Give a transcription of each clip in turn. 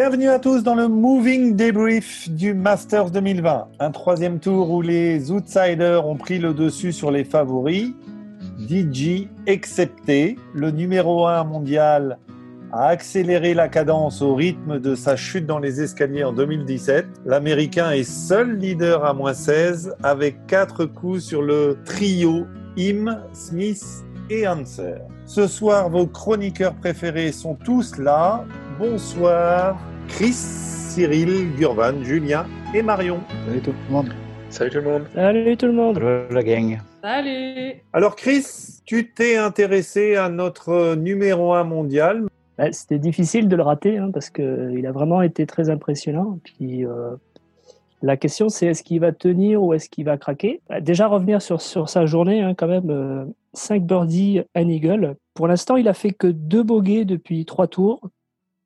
Bienvenue à tous dans le Moving Debrief du Masters 2020. Un troisième tour où les outsiders ont pris le dessus sur les favoris. DJ excepté, le numéro 1 mondial a accéléré la cadence au rythme de sa chute dans les escaliers en 2017. L'Américain est seul leader à moins 16 avec 4 coups sur le trio Im, Smith et Hanser. Ce soir, vos chroniqueurs préférés sont tous là. Bonsoir, Chris, Cyril, Gurvan, Julien et Marion. Salut tout le monde. Salut tout le monde. Salut tout le monde. Salut la gang. Salut. Alors Chris, tu t'es intéressé à notre numéro 1 mondial. Ouais, C'était difficile de le rater hein, parce qu'il a vraiment été très impressionnant. Puis, euh, la question, c'est est-ce qu'il va tenir ou est-ce qu'il va craquer? Bah, Déjà, revenir sur, sur sa journée, hein, quand même, 5 birdies, un eagle. Pour l'instant, il a fait que deux bogeys depuis trois tours.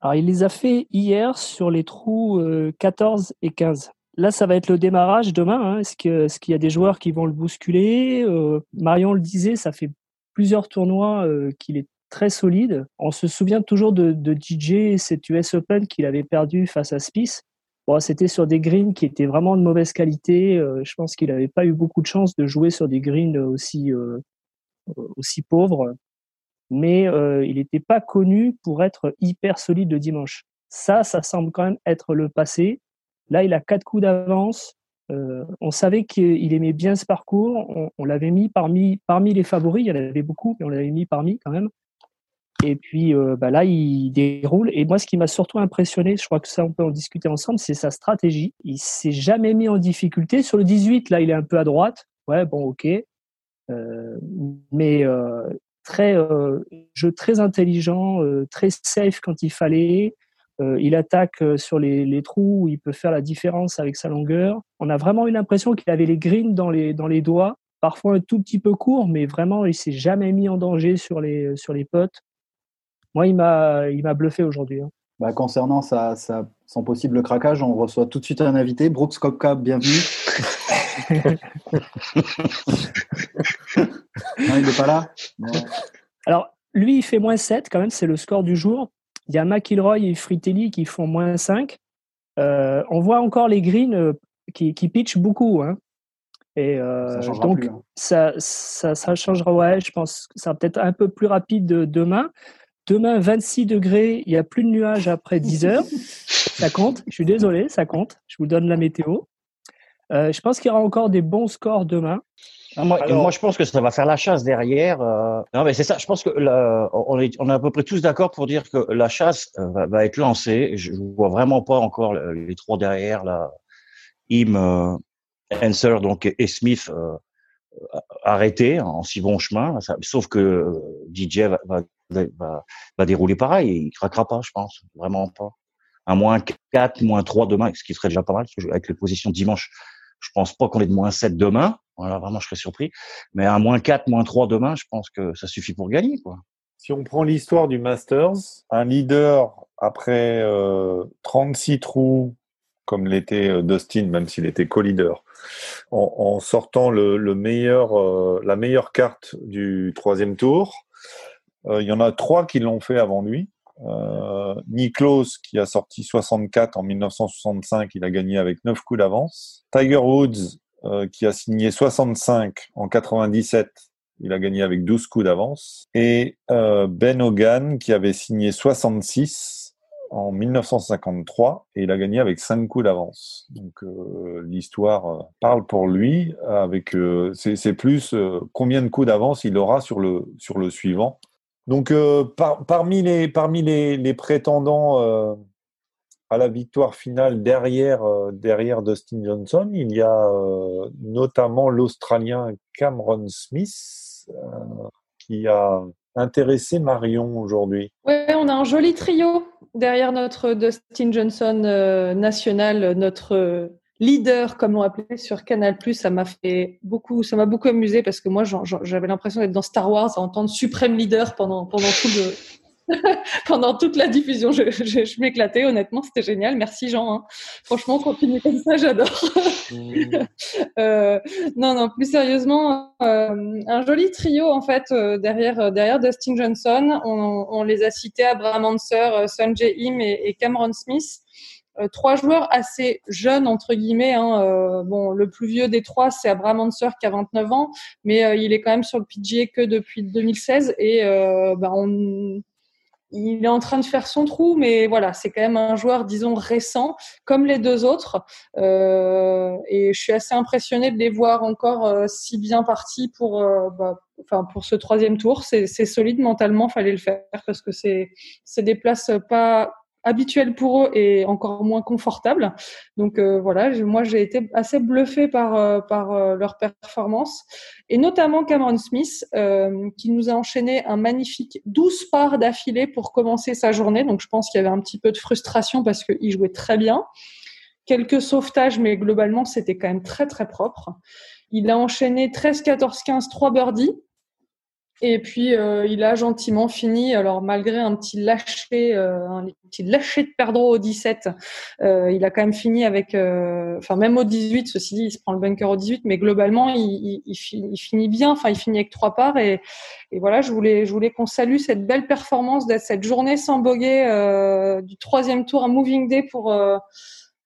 Alors, il les a fait hier sur les trous euh, 14 et 15. Là, ça va être le démarrage demain. hein. Est-ce qu'il y a des joueurs qui vont le bousculer Euh, Marion le disait, ça fait plusieurs tournois euh, qu'il est très solide. On se souvient toujours de, DJ, cet US Open qu'il avait perdu face à Spieth. Bon, c'était sur des greens qui étaient vraiment de mauvaise qualité. Euh, je pense qu'il n'avait pas eu beaucoup de chance de jouer sur des greens aussi, euh, aussi pauvres. Mais euh, il n'était pas connu pour être hyper solide le dimanche. Ça, ça semble quand même être le passé. Là, il a quatre coups d'avance. Euh, on savait qu'il aimait bien ce parcours. On, l'avait mis parmi, parmi les favoris. Il y en avait beaucoup, mais on l'avait mis parmi quand même. Et puis euh, bah là, il déroule. Et moi, ce qui m'a surtout impressionné, je crois que ça, on peut en discuter ensemble, c'est sa stratégie. Il s'est jamais mis en difficulté. Sur le 18, là, il est un peu à droite. Ouais, bon, ok. Euh, mais euh, très euh, jeu très intelligent, euh, très safe quand il fallait. Euh, il attaque euh, sur les, les trous où il peut faire la différence avec sa longueur. On a vraiment eu l'impression qu'il avait les greens dans les, dans les doigts, parfois un tout petit peu court, mais vraiment, il s'est jamais mis en danger sur les, sur les potes. Moi, il m'a, il m'a bluffé aujourd'hui. hein. Bah, concernant sa, sa- son possible craquage, on reçoit tout de suite un invité. Brooks Kopka, bienvenue. non, il n'est pas là Non. Alors, lui, il fait moins 7 quand même, c'est le score du jour. Il y a McIlroy et Fritelli qui font moins 5. Euh, on voit encore les greens euh, qui, qui pitchent beaucoup. Hein. Et euh, Ça changera donc, plus, hein. ça, ça, ça changera. Ouais, je pense que ça va peut-être un peu plus rapide de- demain. Demain, 26 degrés, il n'y a plus de nuages après 10 heures. ça compte. Je suis désolé, ça compte. Je vous donne la météo. Euh, je pense qu'il y aura encore des bons scores demain. Moi, Alors- moi, je pense que ça va faire la chasse derrière. euh. Non, mais c'est ça. Je pense que la- on, est, on est à peu près tous d'accord pour dire que la chasse euh, va, va être lancée. Je vois vraiment pas encore le- les trois derrière, là, Im, euh, Answer, donc et Smith euh, arrêtés en si bon chemin. Ça- sauf que euh, DJ va, va, va, va dérouler pareil. Et il craquera pas, je pense, vraiment pas. Un moins 4, moins 3 demain, ce qui serait déjà pas mal, parce que je- avec les positions de dimanche, je pense pas qu'on ait de moins 7 demain. Voilà, vraiment, je serais surpris. Mais un moins 4, moins 3 demain, je pense que ça suffit pour gagner, quoi. Si on prend l'histoire du Masters, un leader après euh, 36 trous, comme l'était euh, Dustin, même s'il était co-leader, en, sortant le, le meilleur, euh, la meilleure carte du troisième tour, euh, il y en a trois qui l'ont fait avant lui. Euh, Niklos, qui a sorti 64 en 1965, il a gagné avec 9 coups d'avance. Tiger Woods, euh, qui a signé 65 en 97, il a gagné avec 12 coups d'avance. Et euh, Ben Hogan, qui avait signé 66 en 1953, et il a gagné avec 5 coups d'avance. Donc euh, l'histoire parle pour lui. Avec c'est plus combien de coups d'avance il aura sur le sur le suivant. Donc par- parmi les parmi les, les prétendants à la victoire finale derrière euh, derrière Dustin Johnson, il y a euh, notamment l'Australien Cameron Smith euh, qui a intéressé Marion aujourd'hui. Ouais, on a un joli trio derrière notre Dustin Johnson national, notre leader, comme on l'appelait sur Canal+. Ça m'a fait beaucoup, ça m'a beaucoup amusé parce que moi, j'avais l'impression d'être dans Star Wars à entendre Suprême Leader pendant pendant tout le pendant toute la diffusion. Je, je, je m'éclatais, honnêtement, c'était génial. Merci Jean. hein. Franchement, continue comme ça, j'adore. Euh, non, non, plus sérieusement, euh, un joli trio en fait euh, derrière derrière Dustin Johnson. On, on les a cités Abraham Anser, Sunjay Im et, et Cameron Smith. euh, trois joueurs assez jeunes entre guillemets. Hein, euh, bon, le plus vieux des trois, c'est Abraham Anser qui a 29 ans, mais il est quand même sur le PGA que depuis 2016 et bah, on il est en train de faire son trou, mais voilà, c'est quand même un joueur, disons, récent, comme les deux autres. Euh, et je suis assez impressionnée de les voir encore euh, si bien partis pour, euh, bah, enfin, pour ce troisième tour. C'est solide mentalement, fallait le faire parce que c'est des places pas habituel pour eux et encore moins confortable. Donc euh, voilà, moi j'ai été assez bluffé par euh, par euh, leur performance et notamment Cameron Smith qui nous a enchaîné un magnifique 12 parts d'affilée pour commencer sa journée. Donc je pense qu'il y avait un petit peu de frustration parce qu'il jouait très bien. Quelques sauvetages, mais globalement c'était quand même très très propre. Il a enchaîné 13, 14, 15, 3 birdies. Et puis euh, il a gentiment fini, alors malgré un petit lâcher, euh, un petit lâcher de perdreau au 17, euh, il a quand même fini avec, euh, enfin même au 18, ceci dit, il se prend le bunker au 18, mais globalement il, il, il, finit bien, enfin il finit avec trois parts et, et voilà, je voulais, je voulais qu'on salue cette belle performance de cette journée sans bogey du troisième tour, un moving day pour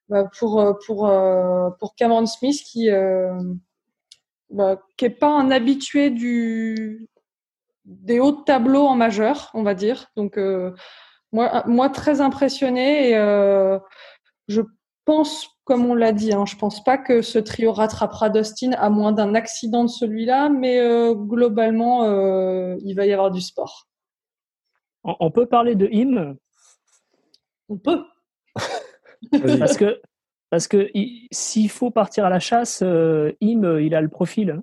bah, pour pour pour Cameron Smith qui bah, qui est pas un habitué du des hauts tableaux en majeur, on va dire. Donc, euh, moi, moi, très impressionné. Et, euh, je pense, comme on l'a dit, hein, je pense pas que ce trio rattrapera Dustin à moins d'un accident de celui-là, mais euh, globalement, il va y avoir du sport. On peut parler de Im? On peut. parce que parce que s'il faut partir à la chasse, Im, il a le profil.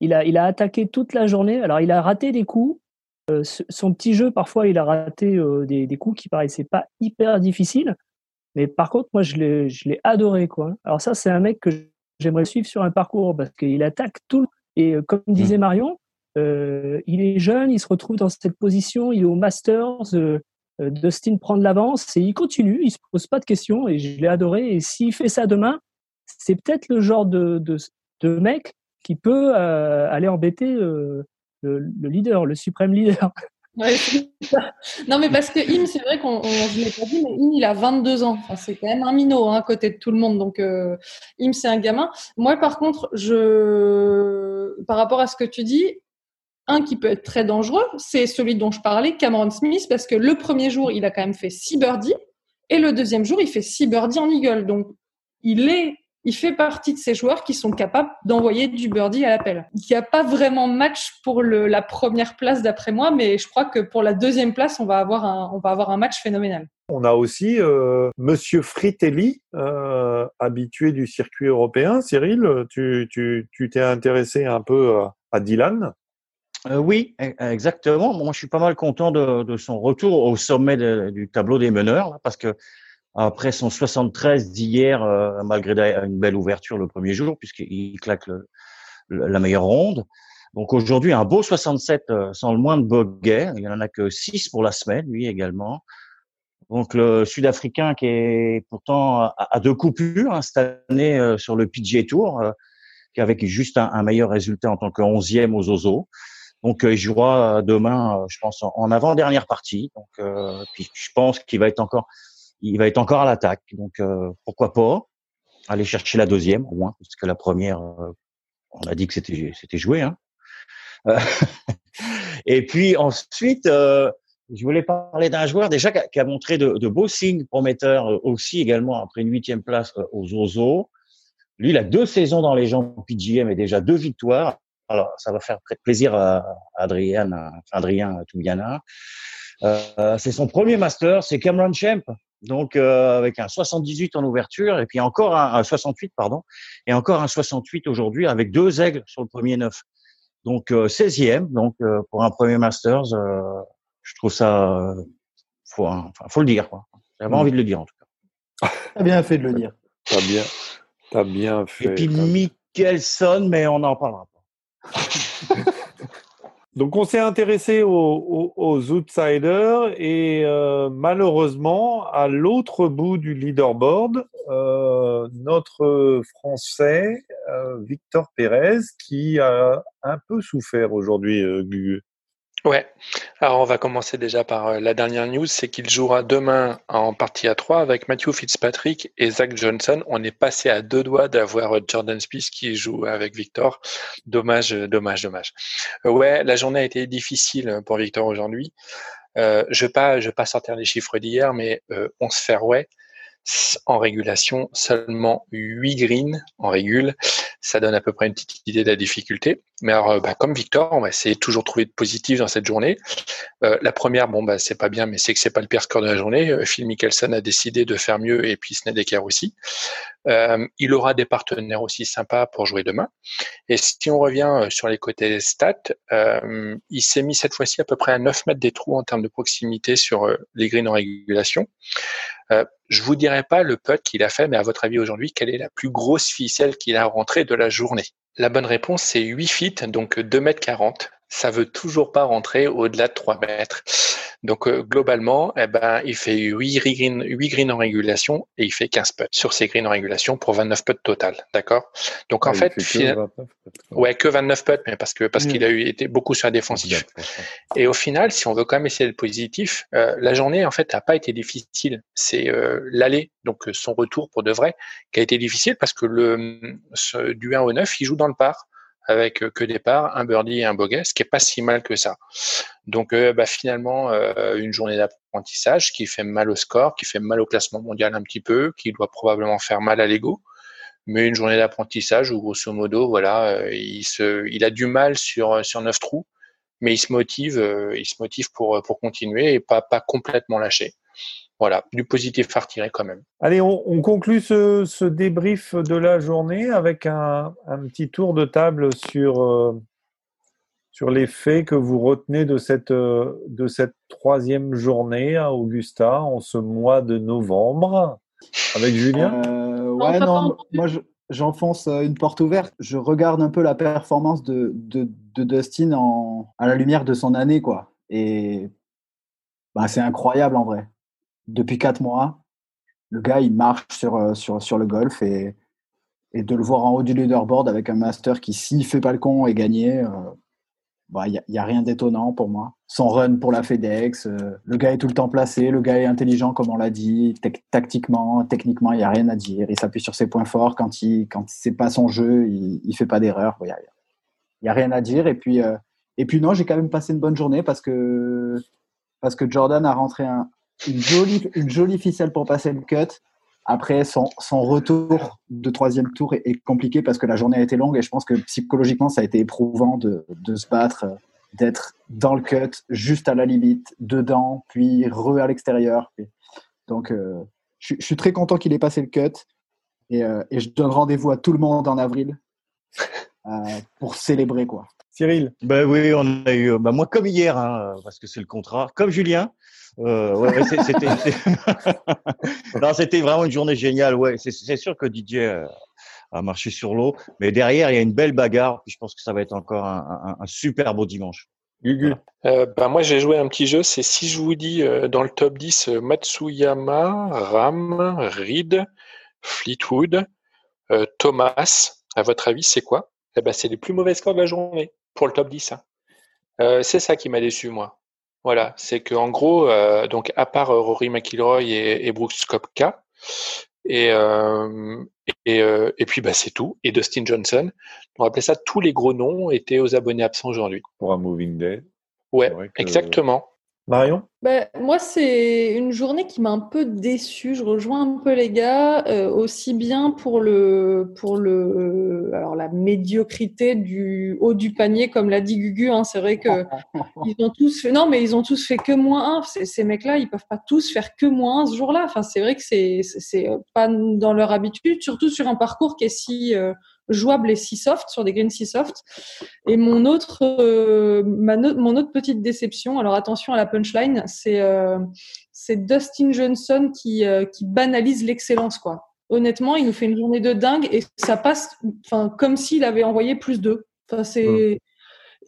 Il a, il a attaqué toute la journée. Alors, il a raté des coups. Euh, son petit jeu, parfois, il a raté euh, des, des, coups qui paraissaient pas hyper difficiles. Mais par contre, moi, je l'ai, je l'ai adoré, quoi. Alors ça, c'est un mec que j'aimerais suivre sur un parcours parce qu'il attaque tout. Et euh, comme disait mmh. Marion, il est jeune, il se retrouve dans cette position, il est au Masters. Dustin prend de l'avance et il continue, il se pose pas de questions et je l'ai adoré. Et s'il fait ça demain, c'est peut-être le genre de, de, de mec qui peut euh, aller embêter euh, le, leader, le suprême leader. non, mais parce que Im, c'est vrai qu'on ne l'ai pas dit, mais Im, il a 22 ans. c'est quand même un minot hein, à côté de tout le monde. Donc, euh, Im, c'est un gamin. Moi, par contre, je, par rapport à ce que tu dis, un qui peut être très dangereux, c'est celui dont je parlais, Cameron Smith, parce que le premier jour, il a quand même fait 6 birdies, et le deuxième jour, il fait 6 birdies en eagle. Donc, il est il fait partie de ces joueurs qui sont capables d'envoyer du birdie à l'appel. Il n'y a pas vraiment match pour le, la première place d'après moi, mais je crois que pour la deuxième place, on va avoir un, on va avoir un match phénoménal. On a aussi euh, Monsieur Fritelli, euh, habitué du circuit européen. Cyril, tu t'es tu, intéressé un peu à, Dylan? Euh, oui, e, exactement. Moi, je suis pas mal content de, de son retour au sommet du tableau des meneurs, parce que après son 73 d'hier, euh, malgré une belle ouverture le premier jour, puisqu'il claque la meilleure ronde. Donc aujourd'hui, un beau 67 euh, sans le moins de bogey. Il n'y en a que 6 pour la semaine, lui également. Donc le Sud-Africain qui est pourtant à, deux coupures hein, cette année euh, sur le PGA Tour, qui avec juste un, meilleur résultat en tant que 11e aux Ozo. Donc il jouera demain, je pense, en avant-dernière partie. Donc puis je pense qu'il va être encore il va être encore à l'attaque. Donc euh, pourquoi pas aller chercher la deuxième au moins, parce que la première, euh, on a dit que c'était c'était joué. Hein. Euh, et puis ensuite, je voulais parler d'un joueur déjà qui a, montré de, de, beaux signes prometteurs aussi également après une huitième place aux Ozo. Lui, il a deux saisons dans les jambes PGM et déjà deux victoires. Alors, ça va faire plaisir à Adrien, à Adrien c'est son premier master, c'est Cameron Champ, donc euh, avec un 78 en ouverture et puis encore un, 68 pardon et encore un 68 aujourd'hui avec deux aigles sur le premier neuf. Donc 16e euh, donc euh, pour un premier Masters je trouve ça faut enfin, faut le dire quoi. J'avais mm. envie de le dire en tout cas. T'as bien fait de le dire. T'as bien t'as bien fait. Et puis Mickelson mais on n'en parlera pas. Donc on s'est intéressé aux, outsiders et euh, malheureusement à l'autre bout du leaderboard, euh, notre Français euh, Victor Pérez qui a un peu souffert aujourd'hui. Ouais. Alors on va commencer déjà par euh, la dernière news, c'est qu'il jouera demain en partie à 3 avec Matthew Fitzpatrick et Zach Johnson. On est passé à deux doigts d'avoir euh, Jordan Spieth qui joue avec Victor. Dommage, euh, dommage, dommage. Ouais, la journée a été difficile pour Victor aujourd'hui. Euh, je vais pas, je vais pas sortir les chiffres d'hier, mais euh, 11 fairway en régulation, seulement 8 greens en régule. Ça donne à peu près une petite idée de la difficulté. Mais alors, euh, bah, comme Victor, on va essayer de toujours trouver de positif dans cette journée. Euh, la première, bon, bah, c'est pas bien, mais c'est que c'est pas le pire score de la journée. Euh, Phil Mickelson a décidé de faire mieux et puis Snedeker aussi. Euh, il aura des partenaires aussi sympas pour jouer demain. Et si on revient sur les côtés stats, euh, il s'est mis cette fois-ci à peu près à 9 mètres des trous en termes de proximité sur les greens en régulation. Euh, je vous dirai pas le putt qu'il a fait, mais à votre avis aujourd'hui, quelle est la plus grosse ficelle qu'il a rentrée de la journée? La bonne réponse, c'est 8 feet, donc 2 mètres 40 ça veut toujours pas rentrer au-delà de 3 mètres. Donc euh, globalement, eh ben, il fait 8 greens, 8 greens en régulation et il fait 15 putts sur ces greens en régulation pour 29 putts total, d'accord? Donc en Ah, il fait, fait que final- 29 peut-être. ouais, que 29 putts, mais parce que parce Mm. qu'il a eu été beaucoup sur la défensive. Et au final, si on veut quand même essayer d'être positif, euh, la journée en fait n'a pas été difficile. C'est euh, l'aller, donc euh, son retour pour de vrai, qui a été difficile parce que le ce- du 1 au 9, il joue dans le par avec euh, que des parts, un birdie et un bogey, ce qui est pas si mal que ça. Donc euh, bah, finalement, euh, une journée d'apprentissage qui fait mal au score, qui fait mal au classement mondial un petit peu, qui doit probablement faire mal à l'ego, mais une journée d'apprentissage où grosso modo, voilà, il se, il a du mal sur sur neuf trous, mais il se motive, il se motive pour pour continuer et pas pas complètement lâcher. Voilà, du positif à retirer quand même. Allez, on, on conclut ce, ce débrief de la journée avec un, un petit tour de table sur, euh, sur les faits que vous retenez de cette, euh, de cette troisième journée à Augusta en ce mois de novembre. Avec Julien? Euh, Non, ouais, non, moi je- j'enfonce euh, une porte ouverte. Je regarde un peu la performance de, de, de Dustin en, à la lumière de son année, quoi. Et bah, c'est incroyable en vrai. Depuis quatre mois, le gars il marche sur, euh, sur, sur le golf et, et de le voir en haut du leaderboard avec un master qui, s'il fait pas le con, est gagné. euh, bah, il n'y a, rien d'étonnant pour moi. Son run pour la FedEx, euh, le gars est tout le temps placé, le gars est intelligent comme on l'a dit, tactiquement, techniquement, il n'y a rien à dire. Il s'appuie sur ses points forts quand il quand c'est pas son jeu, il, il fait pas d'erreur. Il n'y a, y a rien à dire. Et puis et puis non, j'ai quand même passé une bonne journée parce que parce que Jordan a rentré un, une jolie une jolie ficelle pour passer le cut. Après, son, retour de troisième tour est, compliqué parce que la journée a été longue et je pense que psychologiquement, ça a été éprouvant de, de se battre, d'être dans le cut, juste à la limite, dedans, puis re à l'extérieur. Donc, euh, je, suis- je suis très content qu'il ait passé le cut et, euh, et je donne rendez-vous à tout le monde en avril euh, pour célébrer. quoi. Cyril Ben oui, on a eu, ben moi comme hier, hein, parce que c'est le contrat, comme Julien. Euh, ouais, c'était, c'est- non, c'était vraiment une journée géniale. Ouais, c'est, c'est sûr que Didier euh, a marché sur l'eau, mais derrière il y a une belle bagarre. Puis je pense que ça va être encore un, un- un super beau dimanche. Gugu Euh, bah, moi, j'ai joué un petit jeu. C'est si je vous dis euh, dans le top 10 euh, Matsuyama, Ram, Reed, Fleetwood, euh, Thomas. À votre avis, c'est quoi? Eh ben, C'est les plus mauvais scores de la journée pour le top 10. hein. Euh, c'est ça qui m'a déçu, moi. Voilà, c'est que en gros, euh, donc à part euh, Rory McIlroy et, et Brooks Koepka, et euh, et, et puis bah c'est tout. Et Dustin Johnson, on appelait ça tous les gros noms étaient aux abonnés absents aujourd'hui. pour un Moving Day. Ouais, exactement. Marion? Ben, moi, c'est une journée qui m'a un peu déçue. Je rejoins un peu les gars, euh, aussi bien pour le, pour le, alors la médiocrité du haut du panier, comme l'a dit Gugu. Hein, c'est vrai que ils ont tous fait, non, mais ils ont tous fait que moins un. Ces, ces mecs-là, ils peuvent pas tous faire que moins un ce jour-là. Enfin, c'est vrai que c'est, c'est- c'est pas dans leur habitude, surtout sur un parcours qui est si euh, jouable et si soft, sur des greens si soft. Et mon autre, euh, ma no- mon autre petite déception, alors attention à la punchline, c'est euh, c'est Dustin Johnson qui, euh, qui banalise l'excellence, quoi. Honnêtement, il nous fait une journée de dingue et ça passe, enfin, comme s'il avait envoyé plus deux. Enfin, c'est,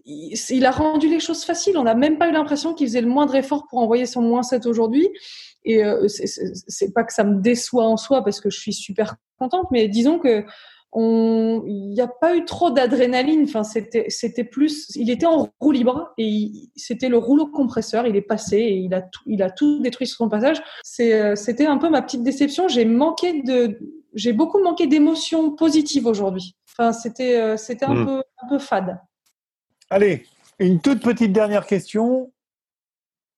il, il a rendu les choses faciles. On n'a même pas eu l'impression qu'il faisait le moindre effort pour envoyer son moins 7 aujourd'hui. Et euh, c'est- pas que ça me déçoit en soi parce que je suis super contente, mais disons que il n'y a pas eu trop d'adrénaline. Enfin, c'était, c'était plus, il était en roue libre et c'était le rouleau compresseur. Il est passé et il a tout, il a tout détruit sur son passage. C'est, euh, c'était un peu ma petite déception. J'ai manqué de, j'ai beaucoup manqué d'émotions positives aujourd'hui. Enfin, c'était, euh, c'était un Hmm. peu, un peu fade. Allez, une toute petite dernière question.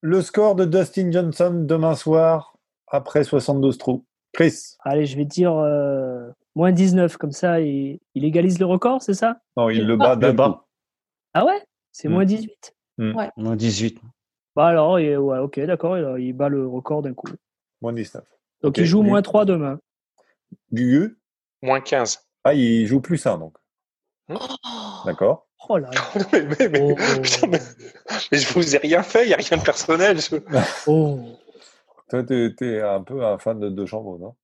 Le score de Dustin Johnson demain soir après 72 trous. Chris Allez, je vais dire euh, moins 19, comme ça, il, il égalise le record, c'est ça? Non, il le bat Le d'un bas. coup. Ah ouais? C'est Hmm. moins 18 Moins 18. Bah alors, ouais, ok, d'accord, il, il bat le record d'un coup. Moins 19. Donc il joue moins 3 demain. Gugu Moins 15. Ah, il joue plus un donc. D'accord. Oh là là. mais, mais- mais- Oh, putain, mais- mais je vous ai rien fait, il n'y a rien de personnel. je- oh. Toi, tu es un peu un fan de De Chambon, non?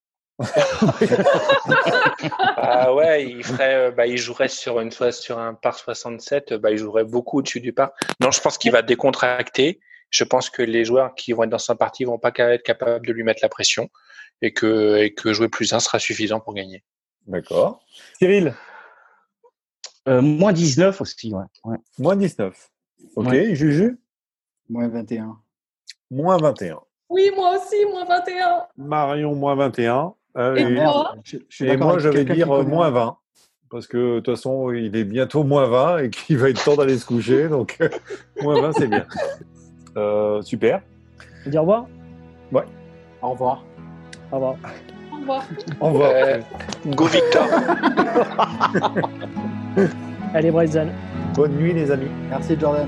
Ah ouais, il ferait, euh, bah, il jouerait sur une fois sur un par 67, euh, bah, il jouerait beaucoup au-dessus du par. Non, je pense qu'il va décontracter. Je pense que les joueurs qui vont être dans sa partie vont pas être capables de lui mettre la pression et que, et que jouer plus un sera suffisant pour gagner. D'accord. Cyril, Euh, moins 19 aussi, ouais. ouais. moins 19. Ok, Ouais. Juju, Moins 21. moins 21. Oui, moi aussi, moins 21. Marion, moins 21. Euh, Et et moi Je, je et moi, je vais dire euh, moins 20. Parce que de toute façon, il est bientôt moins 20 et qu'il va être temps d'aller se coucher. Donc, euh, moins 20, c'est bien. Euh, super. On dit au revoir Au revoir. Au revoir. Au revoir. Au revoir. Euh, go Victor. Allez, Bryson. Bonne nuit, les amis. Merci Jordan.